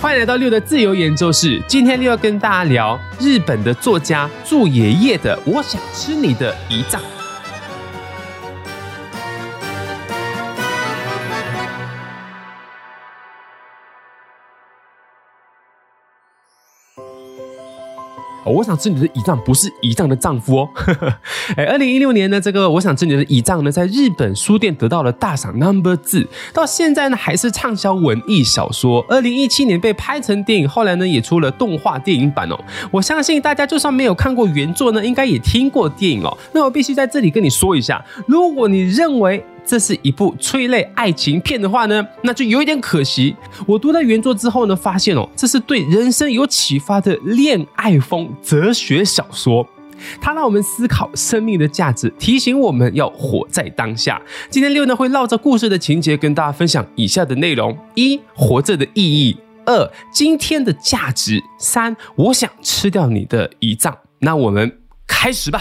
欢迎来到六的自由研究室。今天六要跟大家聊日本的作家住野叶的《我想吃你的胰脏》。我想吃你的胰脏，不是胰脏的丈夫哦。哎，二零一六年呢，这个我想吃你的胰脏呢，在日本书店得到了大赏 Number 字，到现在呢还是畅销文艺小说。二零一七年被拍成电影，后来呢也出了动画电影版哦。我相信大家就算没有看过原作呢，应该也听过电影哦。那我必须在这里跟你说一下，如果你认为，这是一部催泪爱情片的话呢，那就有一点可惜。我读到原作之后呢，发现哦，这是对人生有启发的恋爱风哲学小说。它让我们思考生命的价值，提醒我们要活在当下。今天六呢会绕着故事的情节跟大家分享以下的内容：一、活着的意义；二、今天的价值；三、我想吃掉你的胰脏。那我们开始吧。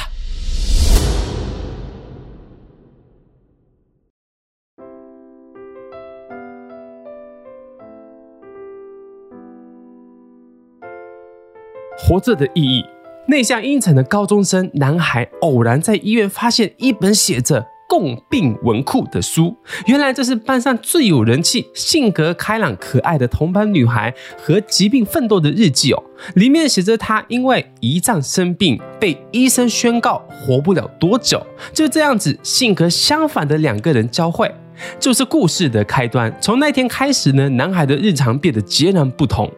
活着的意义。内向阴沉的高中生男孩偶然在医院发现一本写着“共病文库”的书，原来这是班上最有人气、性格开朗可爱的同班女孩和疾病奋斗的日记哦。里面写着她因为胰脏生病，被医生宣告活不了多久。就这样子，性格相反的两个人交汇，就是故事的开端。从那天开始呢，男孩的日常变得截然不同。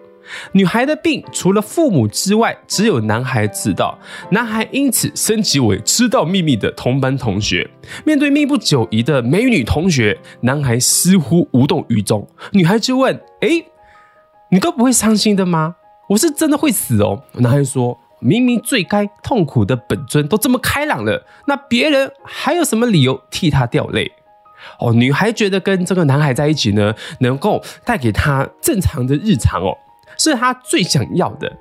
女孩的病除了父母之外，只有男孩知道。男孩因此升级为知道秘密的同班同学。面对命不久矣的美女同学，男孩似乎无动于衷。女孩就问：“诶，你都不会伤心的吗？我是真的会死哦。”男孩说：“明明最该痛苦的本尊都这么开朗了，那别人还有什么理由替他掉泪？”哦，女孩觉得跟这个男孩在一起呢，能够带给她正常的日常哦。是他最想要的。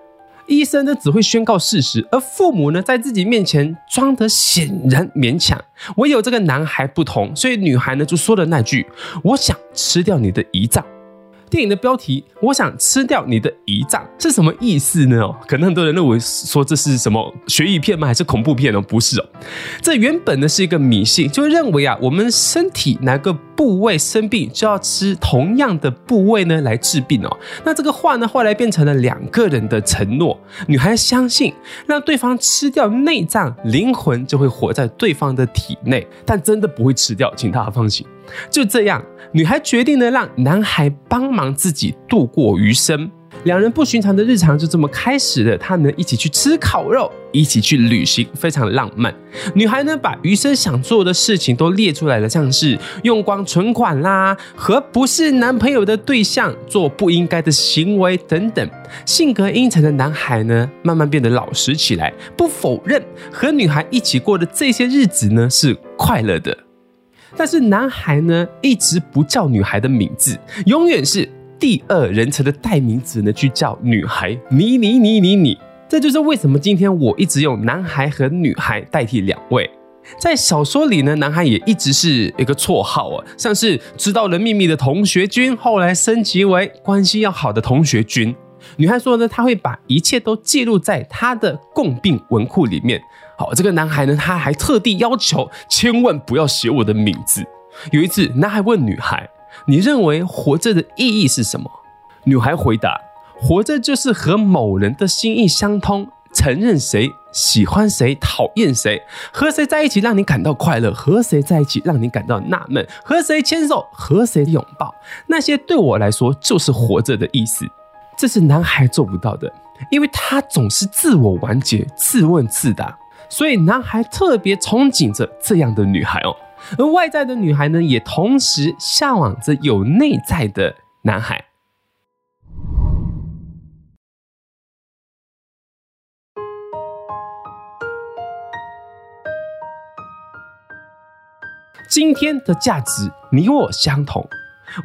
医生呢，只会宣告事实，而父母呢，在自己面前装得显然勉强。唯有这个男孩不同，所以女孩呢，就说了那句：“我想吃掉你的胰脏。”电影的标题“我想吃掉你的胰脏”是什么意思呢？可能很多人认为说这是什么悬疑片吗？还是恐怖片呢？不是哦，这原本呢是一个迷信，就认为啊，我们身体哪个部位生病，就要吃同样的部位呢来治病哦。那这个话呢，后来变成了两个人的承诺。女孩相信，让对方吃掉内脏，灵魂就会活在对方的体内，但真的不会吃掉，请大家放心。就这样，女孩决定呢，让男孩帮忙自己度过余生。两人不寻常的日常就这么开始了。他们一起去吃烤肉，一起去旅行，非常浪漫。女孩呢，把余生想做的事情都列出来了，像是用光存款啦，和不是男朋友的对象做不应该的行为等等。性格阴沉的男孩呢，慢慢变得老实起来，不否认和女孩一起过的这些日子呢是快乐的。但是男孩呢，一直不叫女孩的名字，永远是第二人称的代名词呢，去叫女孩你你你你你。这就是为什么今天我一直用男孩和女孩代替两位。在小说里呢，男孩也一直是一个绰号啊，像是知道了秘密的同学君，后来升级为关系要好的同学君。女孩说呢，她会把一切都记录在她的共病文库里面。好，这个男孩呢，他还特地要求千万不要写我的名字。有一次，男孩问女孩：“你认为活着的意义是什么？”女孩回答：“活着就是和某人的心意相通，承认谁喜欢谁，讨厌谁，和谁在一起让你感到快乐，和谁在一起让你感到纳闷，和谁牵手，和谁拥抱，那些对我来说就是活着的意思。”这是男孩做不到的，因为他总是自我完结、自问自答。所以，男孩特别憧憬着这样的女孩哦，而外在的女孩呢，也同时向往着有内在的男孩。今天的价值，你我相同。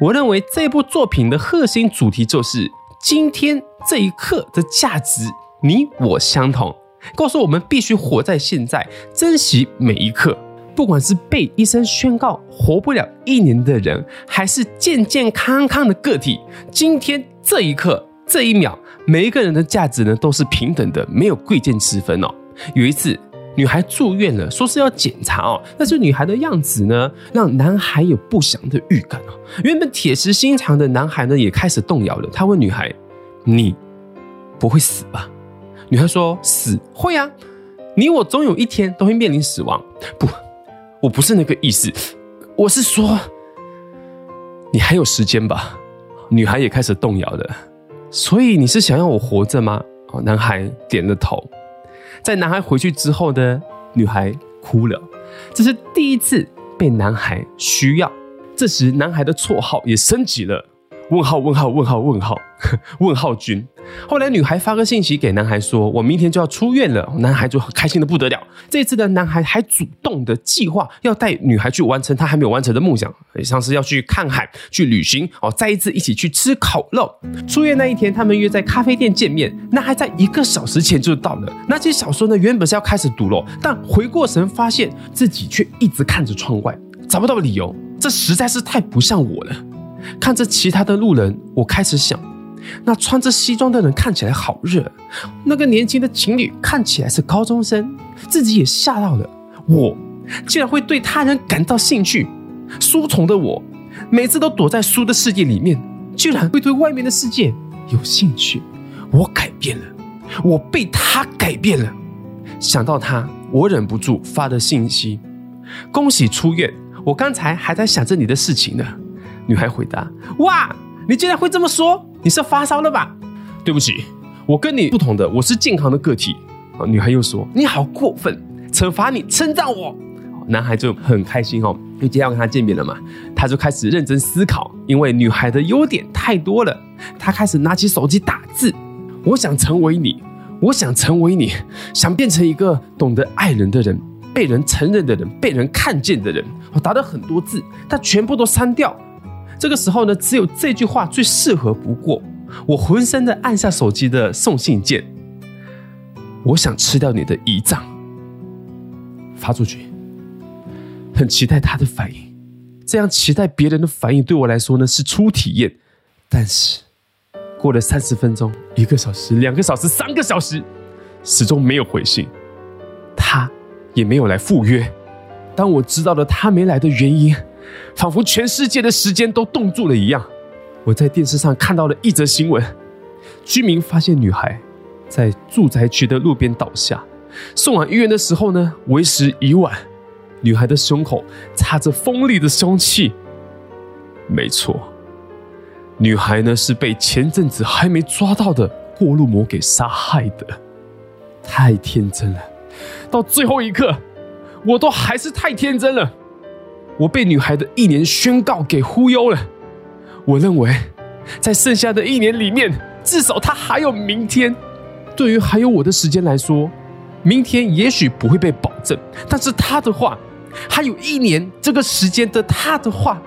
我认为这部作品的核心主题就是今天这一刻的价值，你我相同。告诉我们必须活在现在，珍惜每一刻。不管是被医生宣告活不了一年的人，还是健健康康的个体，今天这一刻这一秒，每一个人的价值呢都是平等的，没有贵贱之分哦。有一次，女孩住院了，说是要检查哦，但是女孩的样子呢，让男孩有不祥的预感哦。原本铁石心肠的男孩呢，也开始动摇了。他问女孩：“你不会死吧？”女孩说：“死会啊，你我总有一天都会面临死亡。”不，我不是那个意思，我是说，你还有时间吧。女孩也开始动摇了。所以你是想要我活着吗？哦，男孩点了头。在男孩回去之后呢，女孩哭了。这是第一次被男孩需要。这时，男孩的绰号也升级了。问号问号问号问号 问号君。后来女孩发个信息给男孩说：“我明天就要出院了。”男孩就很开心的不得了。这次的男孩还主动的计划要带女孩去完成他还没有完成的梦想，像是要去看海、去旅行哦，再一次一起去吃烤肉。出院那一天，他们约在咖啡店见面。男孩在一个小时前就到了。那些小说呢，原本是要开始读了，但回过神发现自己却一直看着窗外，找不到理由。这实在是太不像我了。看着其他的路人，我开始想，那穿着西装的人看起来好热，那个年轻的情侣看起来是高中生，自己也吓到了。我竟然会对他人感到兴趣，书虫的我，每次都躲在书的世界里面，居然会对外面的世界有兴趣。我改变了，我被他改变了。想到他，我忍不住发了信息：恭喜出院，我刚才还在想着你的事情呢。女孩回答：“哇，你竟然会这么说？你是发烧了吧？”对不起，我跟你不同的，我是健康的个体。啊女孩又说：“你好过分，惩罚你，称赞我。”男孩就很开心哦，因为今天要跟他见面了嘛，他就开始认真思考，因为女孩的优点太多了。他开始拿起手机打字：“我想成为你，我想成为你，想变成一个懂得爱人的人，被人承认的人，被人看见的人。”我打了很多字，他全部都删掉。这个时候呢，只有这句话最适合不过。我浑身的按下手机的送信键，我想吃掉你的胰脏，发出去。很期待他的反应，这样期待别人的反应对我来说呢是初体验。但是过了三十分钟、一个小时、两个小时、三个小时，始终没有回信，他也没有来赴约。当我知道了他没来的原因。仿佛全世界的时间都冻住了一样。我在电视上看到了一则新闻：居民发现女孩在住宅区的路边倒下，送往医院的时候呢，为时已晚。女孩的胸口插着锋利的凶器。没错，女孩呢是被前阵子还没抓到的过路魔给杀害的。太天真了，到最后一刻，我都还是太天真了。我被女孩的一年宣告给忽悠了。我认为，在剩下的一年里面，至少她还有明天。对于还有我的时间来说，明天也许不会被保证，但是她的话，还有一年这个时间的她的话，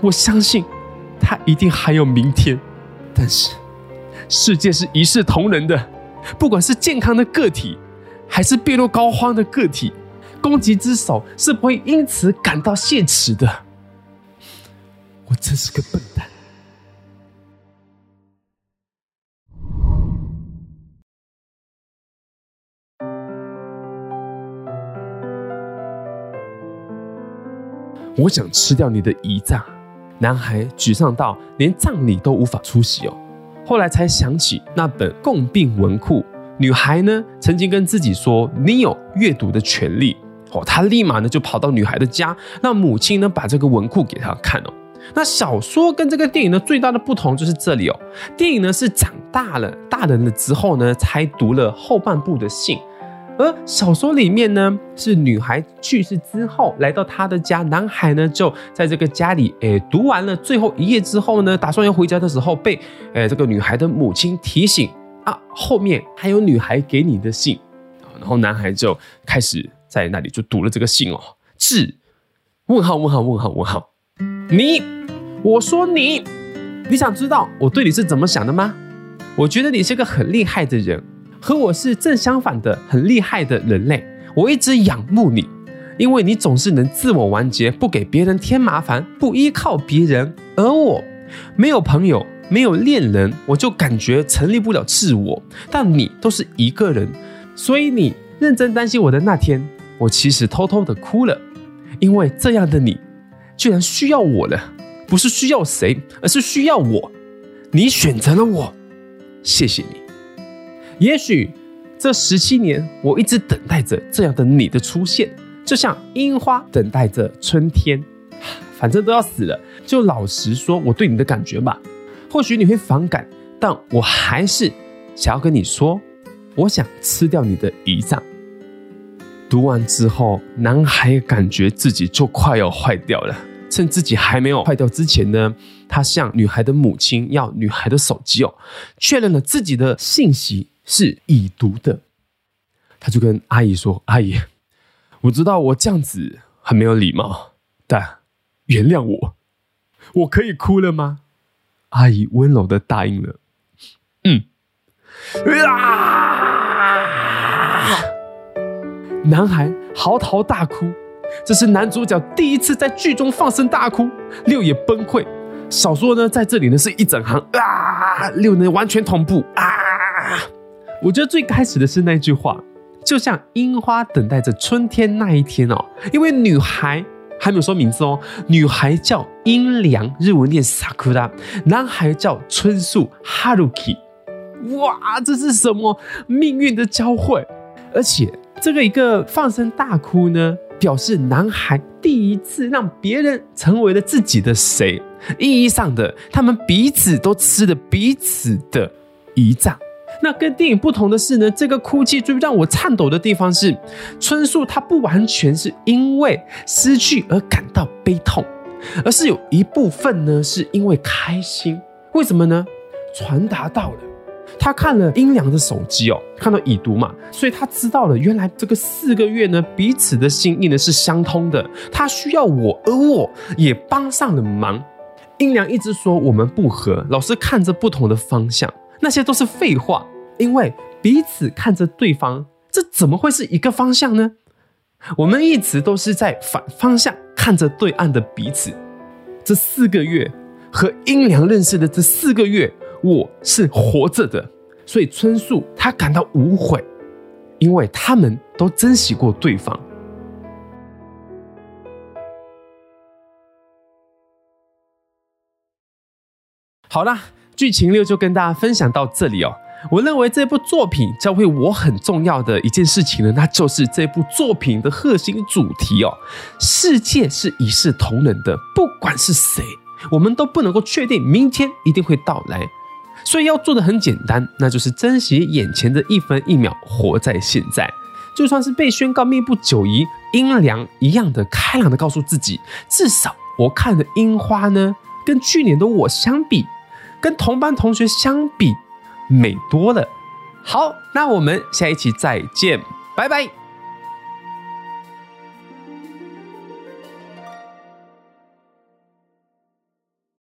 我相信她一定还有明天。但是，世界是一视同仁的，不管是健康的个体，还是病入膏肓的个体。攻击之手是不会因此感到谢耻的。我真是个笨蛋。我想吃掉你的胰脏。男孩沮丧到连葬礼都无法出席哦。后来才想起那本共病文库，女孩呢曾经跟自己说：“你有阅读的权利。”哦，他立马呢就跑到女孩的家，让母亲呢把这个文库给他看哦。那小说跟这个电影呢最大的不同就是这里哦，电影呢是长大了大人了之后呢才读了后半部的信，而小说里面呢是女孩去世之后来到他的家，男孩呢就在这个家里诶读完了最后一页之后呢，打算要回家的时候被诶这个女孩的母亲提醒啊，后面还有女孩给你的信，然后男孩就开始。在那里就读了这个信哦，是问号问号问号问号，你，我说你，你想知道我对你是怎么想的吗？我觉得你是个很厉害的人，和我是正相反的，很厉害的人类。我一直仰慕你，因为你总是能自我完结，不给别人添麻烦，不依靠别人。而我没有朋友，没有恋人，我就感觉成立不了自我。但你都是一个人，所以你认真担心我的那天，我其实偷偷的哭了，因为这样的你，居然需要我了，不是需要谁，而是需要我。你选择了我，谢谢你。也许这十七年，我一直等待着这样的你的出现，就像樱花等待着春天。反正都要死了，就老实说我对你的感觉吧。或许你会反感，但我还是想要跟你说，我想吃掉你的胰脏。读完之后，男孩感觉自己就快要坏掉了。趁自己还没有坏掉之前呢，他向女孩的母亲要女孩的手机哦，确认了自己的信息是已读的。他就跟阿姨说：“阿姨，我知道我这样子很没有礼貌，但原谅我，我可以哭了吗？”阿姨温柔的答应了，嗯，啊！男孩嚎啕大哭，这是男主角第一次在剧中放声大哭，六也崩溃。少说呢，在这里呢是一整行啊，六呢完全同步啊。我觉得最开始的是那句话，就像樱花等待着春天那一天哦，因为女孩。还没有说名字哦，女孩叫樱良，日文念 Sakura，男孩叫春树 Haruki。哇，这是什么命运的交汇？而且这个一个放声大哭呢，表示男孩第一次让别人成为了自己的谁，意义上的，他们彼此都吃了彼此的胰脏。那跟电影不同的是呢，这个哭泣最让我颤抖的地方是，春树他不完全是因为失去而感到悲痛，而是有一部分呢是因为开心。为什么呢？传达到了，他看了樱良的手机哦，看到已读嘛，所以他知道了，原来这个四个月呢，彼此的心意呢是相通的。他需要我，而我也帮上了忙。樱良一直说我们不合，老是看着不同的方向。那些都是废话，因为彼此看着对方，这怎么会是一个方向呢？我们一直都是在反方向看着对岸的彼此。这四个月和樱良认识的这四个月，我是活着的，所以春树他感到无悔，因为他们都珍惜过对方。好啦。剧情六就跟大家分享到这里哦。我认为这部作品教会我很重要的一件事情呢，那就是这部作品的核心主题哦。世界是一视同仁的，不管是谁，我们都不能够确定明天一定会到来。所以要做的很简单，那就是珍惜眼前的一分一秒，活在现在。就算是被宣告命不久矣，樱良一样的开朗的告诉自己，至少我看的樱花呢，跟去年的我相比。跟同班同学相比，美多了。好，那我们下一期再见，拜拜。